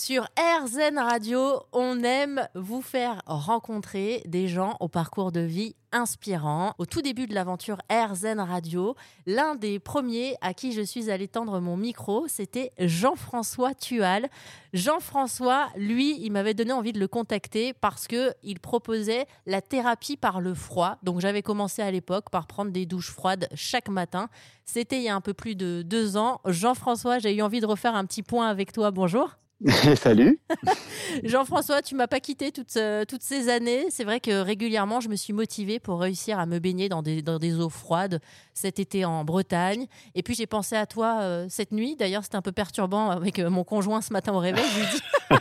Sur RZN Radio, on aime vous faire rencontrer des gens au parcours de vie inspirant. Au tout début de l'aventure RZN Radio, l'un des premiers à qui je suis allée tendre mon micro, c'était Jean-François Tual. Jean-François, lui, il m'avait donné envie de le contacter parce que il proposait la thérapie par le froid. Donc j'avais commencé à l'époque par prendre des douches froides chaque matin. C'était il y a un peu plus de deux ans. Jean-François, j'ai eu envie de refaire un petit point avec toi. Bonjour. Salut. Jean-François, tu m'as pas quitté toutes, euh, toutes ces années. C'est vrai que régulièrement, je me suis motivée pour réussir à me baigner dans des, dans des eaux froides cet été en Bretagne. Et puis j'ai pensé à toi euh, cette nuit. D'ailleurs, c'était un peu perturbant avec euh, mon conjoint ce matin au réveil. Je lui dis,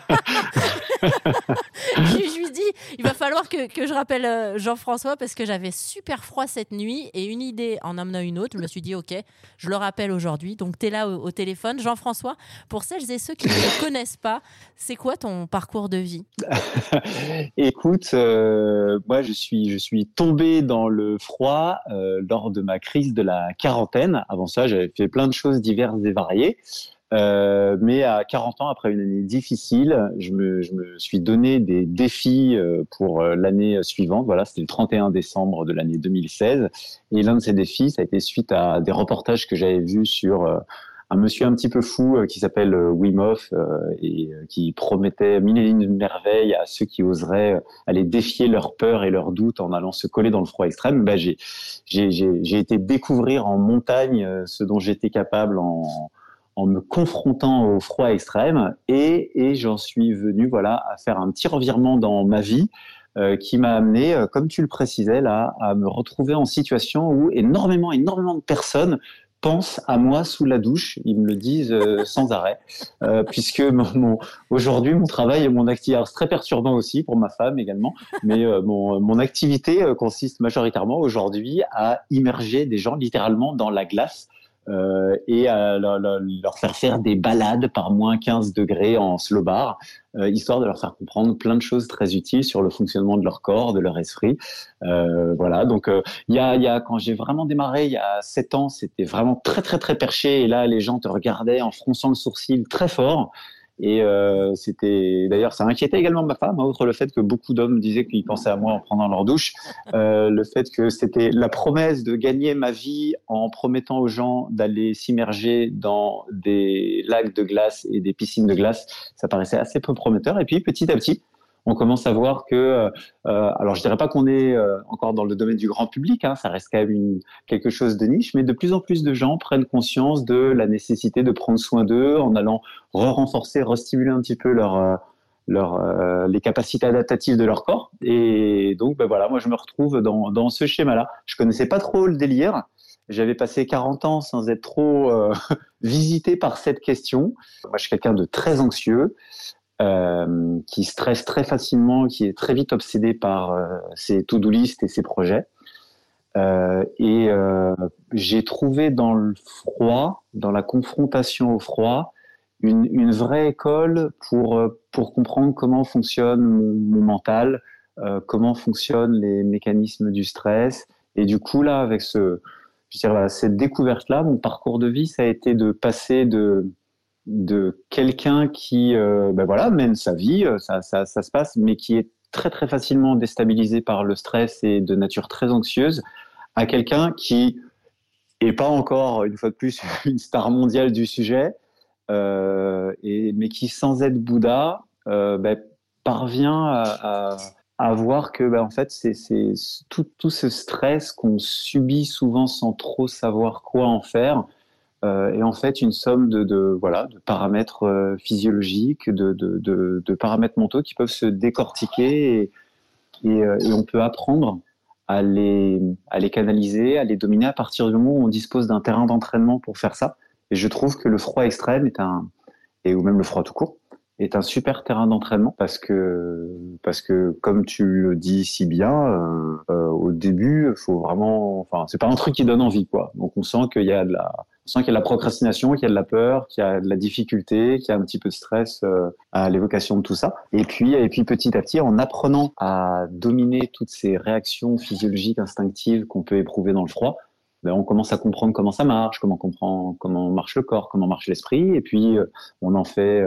je, lui dis il va falloir que, je rappelle Jean-François parce que j'avais super froid cette nuit et une idée en amenant une autre. Je me suis dit, OK, je le rappelle aujourd'hui. Donc, tu es là au, au téléphone. Jean-François, pour celles et ceux qui ne te connaissent pas, c'est quoi ton parcours de vie? Écoute, euh, moi je suis, je suis tombé dans le froid euh, lors de ma crise de la quarantaine. Avant ça, j'avais fait plein de choses diverses et variées. Euh, mais à 40 ans, après une année difficile, je me, je me suis donné des défis pour l'année suivante. Voilà, c'était le 31 décembre de l'année 2016. Et l'un de ces défis, ça a été suite à des reportages que j'avais vus sur un monsieur un petit peu fou euh, qui s'appelle euh, Wim Hof euh, et qui promettait mille et une merveilles à ceux qui oseraient aller défier leurs peurs et leurs doutes en allant se coller dans le froid extrême. Bah, j'ai été découvrir en montagne ce dont j'étais capable en, en me confrontant au froid extrême et, et j'en suis venu voilà à faire un petit revirement dans ma vie qui m'a amené, comme tu le précisais là, à me retrouver en situation où énormément, énormément de personnes pense à moi sous la douche. Ils me le disent euh, sans arrêt, euh, puisque aujourd'hui mon travail et mon activité, c'est très perturbant aussi pour ma femme également, mais euh, mon, mon activité consiste majoritairement aujourd'hui à immerger des gens littéralement dans la glace euh, et à leur, leur, faire faire des balades par moins 15 degrés en slow bar, euh, histoire de leur faire comprendre plein de choses très utiles sur le fonctionnement de leur corps, de leur esprit. Euh, voilà, donc il y, a, y a quand j'ai vraiment démarré il y a 7 ans, c'était vraiment très très très perché et là les gens te regardaient en fronçant le sourcil très fort. Et euh, c'était d'ailleurs, ça inquiétait également ma femme, outre le fait que beaucoup d'hommes disaient qu'ils pensaient à moi en prenant leur douche, euh, le fait que c'était la promesse de gagner ma vie en promettant aux gens d'aller s'immerger dans des lacs de glace et des piscines de glace, ça paraissait assez peu prometteur. Et puis petit à petit, on commence à voir que, euh, euh, alors je dirais pas qu'on est euh, encore dans le domaine du grand public, hein, ça reste quand même quelque chose de niche, mais de plus en plus de gens prennent conscience de la nécessité de prendre soin d'eux en allant re-renforcer, re-stimuler un petit peu leur, les capacités adaptatives de leur corps. Et donc, ben voilà, moi je me retrouve dans, dans ce schéma-là. Je connaissais pas trop le délire. J'avais passé 40 ans sans être trop visité par cette question. Moi, je suis quelqu'un de très anxieux. Euh, qui stresse très facilement, qui est très vite obsédé par euh, ses to-do list et ses projets. Euh, et euh, j'ai trouvé dans le froid, dans la confrontation au froid, une, une vraie école pour pour comprendre comment fonctionne mon, mon mental, comment fonctionnent les mécanismes du stress. Et du coup là, avec ce, je dirais, cette découverte là, mon parcours de vie, ça a été de passer de de quelqu'un qui euh, ben voilà mène sa vie, euh, ça, ça, se passe, mais qui est très très facilement déstabilisé par le stress et de nature très anxieuse, à quelqu'un qui est pas encore une fois de plus une star mondiale du sujet, euh, et, mais qui sans être Bouddha ben, parvient à, voir que ben, en fait c'est tout, tout ce stress qu'on subit souvent sans trop savoir quoi en faire euh, et en fait une somme de, voilà de paramètres euh, physiologiques, de, de, de, paramètres mentaux qui peuvent se décortiquer euh, et, on peut apprendre à les, à les canaliser, à les dominer à partir du moment où on dispose d'un terrain d'entraînement pour faire ça. Et je trouve que le froid extrême est un, et ou même le froid tout court, est un super terrain d'entraînement parce que parce que comme tu le dis si bien euh, au début faut vraiment enfin c'est pas un truc qui donne envie quoi donc on sent qu'il y a de la on sent qu'il y a de la procrastination qu'il y a de la peur qu'il y a de la difficulté qu'il y a un petit peu de stress euh, à l'évocation de tout ça. Et puis et puis petit à petit en apprenant à dominer toutes ces réactions physiologiques instinctives qu'on peut éprouver dans le froid ben, on commence à comprendre comment ça marche comment comprend comment marche le corps comment marche l'esprit. Et puis on en fait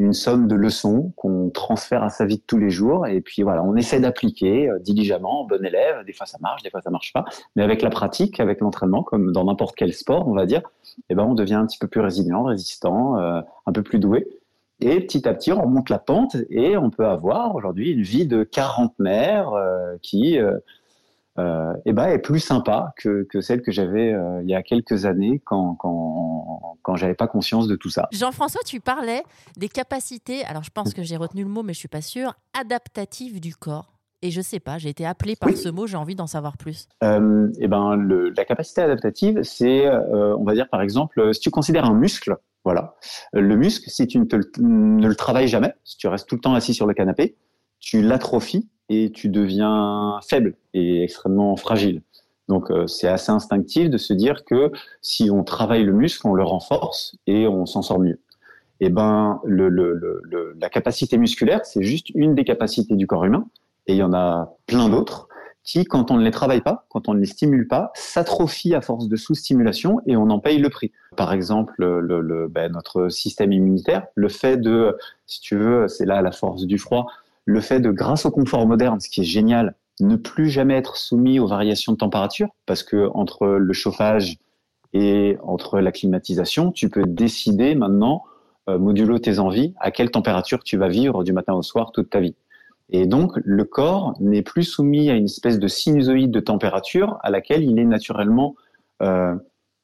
une somme de leçons qu'on transfère à sa vie de tous les jours. Et puis voilà, on essaie d'appliquer euh, diligemment, bon élève. Des fois ça marche, des fois ça marche pas. Mais avec la pratique, avec l'entraînement, comme dans n'importe quel sport, on va dire, eh ben on devient un petit peu plus résilient, résistant, euh, un peu plus doué. Et petit à petit, on remonte la pente et on peut avoir aujourd'hui une vie de quarantenaire euh, qui euh, eh ben, est plus sympa que, que celle que j'avais euh, il y a quelques années quand, quand, quand j'avais pas conscience de tout ça. Jean-François, tu parlais des capacités, alors je pense que j'ai retenu le mot, mais je suis pas sûre, adaptatives du corps. Et je sais pas, j'ai été appelé par ce mot, j'ai envie d'en savoir plus. Euh, eh ben, le, la capacité adaptative, c'est, euh, on va dire par exemple, si tu considères un muscle, voilà, le muscle, si tu ne, te, ne le travailles jamais, si tu restes tout le temps assis sur le canapé, tu l'atrophies et tu deviens faible et extrêmement fragile. Donc euh, c'est assez instinctif de se dire que si on travaille le muscle, on le renforce et on s'en sort mieux. Et eh ben la capacité musculaire, c'est juste une des capacités du corps humain et il y en a plein d'autres qui, quand on ne les travaille pas, quand on ne les stimule pas, s'atrophient à force de sous-stimulation et on en paye le prix. Par exemple, le, le ben, notre système immunitaire, le fait de, si tu veux, c'est là la force du froid, le fait de, grâce au confort moderne, ce qui est génial, ne plus jamais être soumis aux variations de température, parce que entre le chauffage et entre la climatisation, tu peux décider maintenant, euh, modulo tes envies, à quelle température tu vas vivre du matin au soir toute ta vie. Et donc, le corps n'est plus soumis à une espèce de sinusoïde de température à laquelle il est naturellement euh,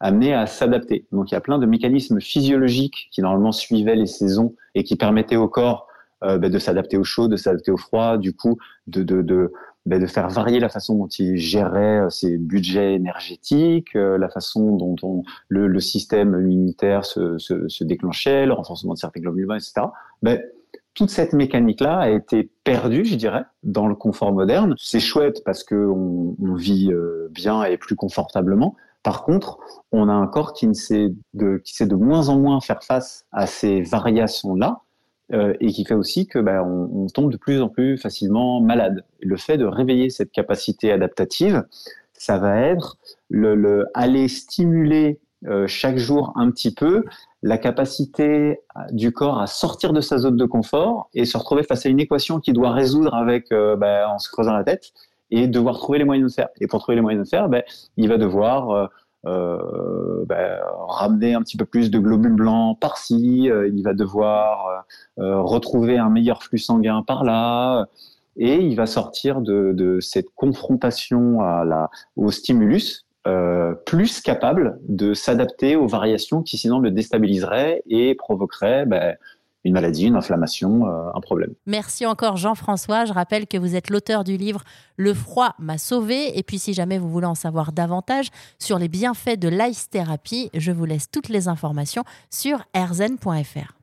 amené à s'adapter. Donc, il y a plein de mécanismes physiologiques qui normalement suivaient les saisons et qui permettaient au corps euh, ben, de s'adapter au chaud, de s'adapter au froid, du coup de, de, de, ben, de faire varier la façon dont il gérait euh, ses budgets énergétiques, euh, la façon dont on, le, système immunitaire se, se, déclenchait, le renforcement de certains globules etc. Ben, toute cette mécanique-là a été perdue, je dirais, dans le confort moderne. C'est chouette parce que on, on vit bien et plus confortablement. Par contre, on a un corps qui, ne sait de, qui sait de moins en moins faire face à ces variations-là euh, et qui fait aussi que ben, on, tombe de plus en plus facilement malade. Le fait de réveiller cette capacité adaptative, ça va être le, le aller stimuler euh, chaque jour un petit peu la capacité du corps à sortir de sa zone de confort et se retrouver face à une équation qu'il doit résoudre avec euh, ben, en se creusant la tête et devoir trouver les moyens de faire. Et pour trouver les moyens de faire, ben, il va devoir euh, ben, ramener un petit peu plus de globules blancs par-ci, euh, il va devoir euh, retrouver un meilleur flux sanguin par là, et il va sortir de, cette confrontation au stimulus plus capable de s'adapter aux variations qui sinon le déstabiliseraient et provoqueraient ben, une maladie, une inflammation, euh, un problème. Merci encore Jean-François. Je rappelle que vous êtes l'auteur du livre Le froid m'a sauvé. Et puis si jamais vous voulez en savoir davantage sur les bienfaits de l'ice thérapie, je vous laisse toutes les informations sur erzen.fr.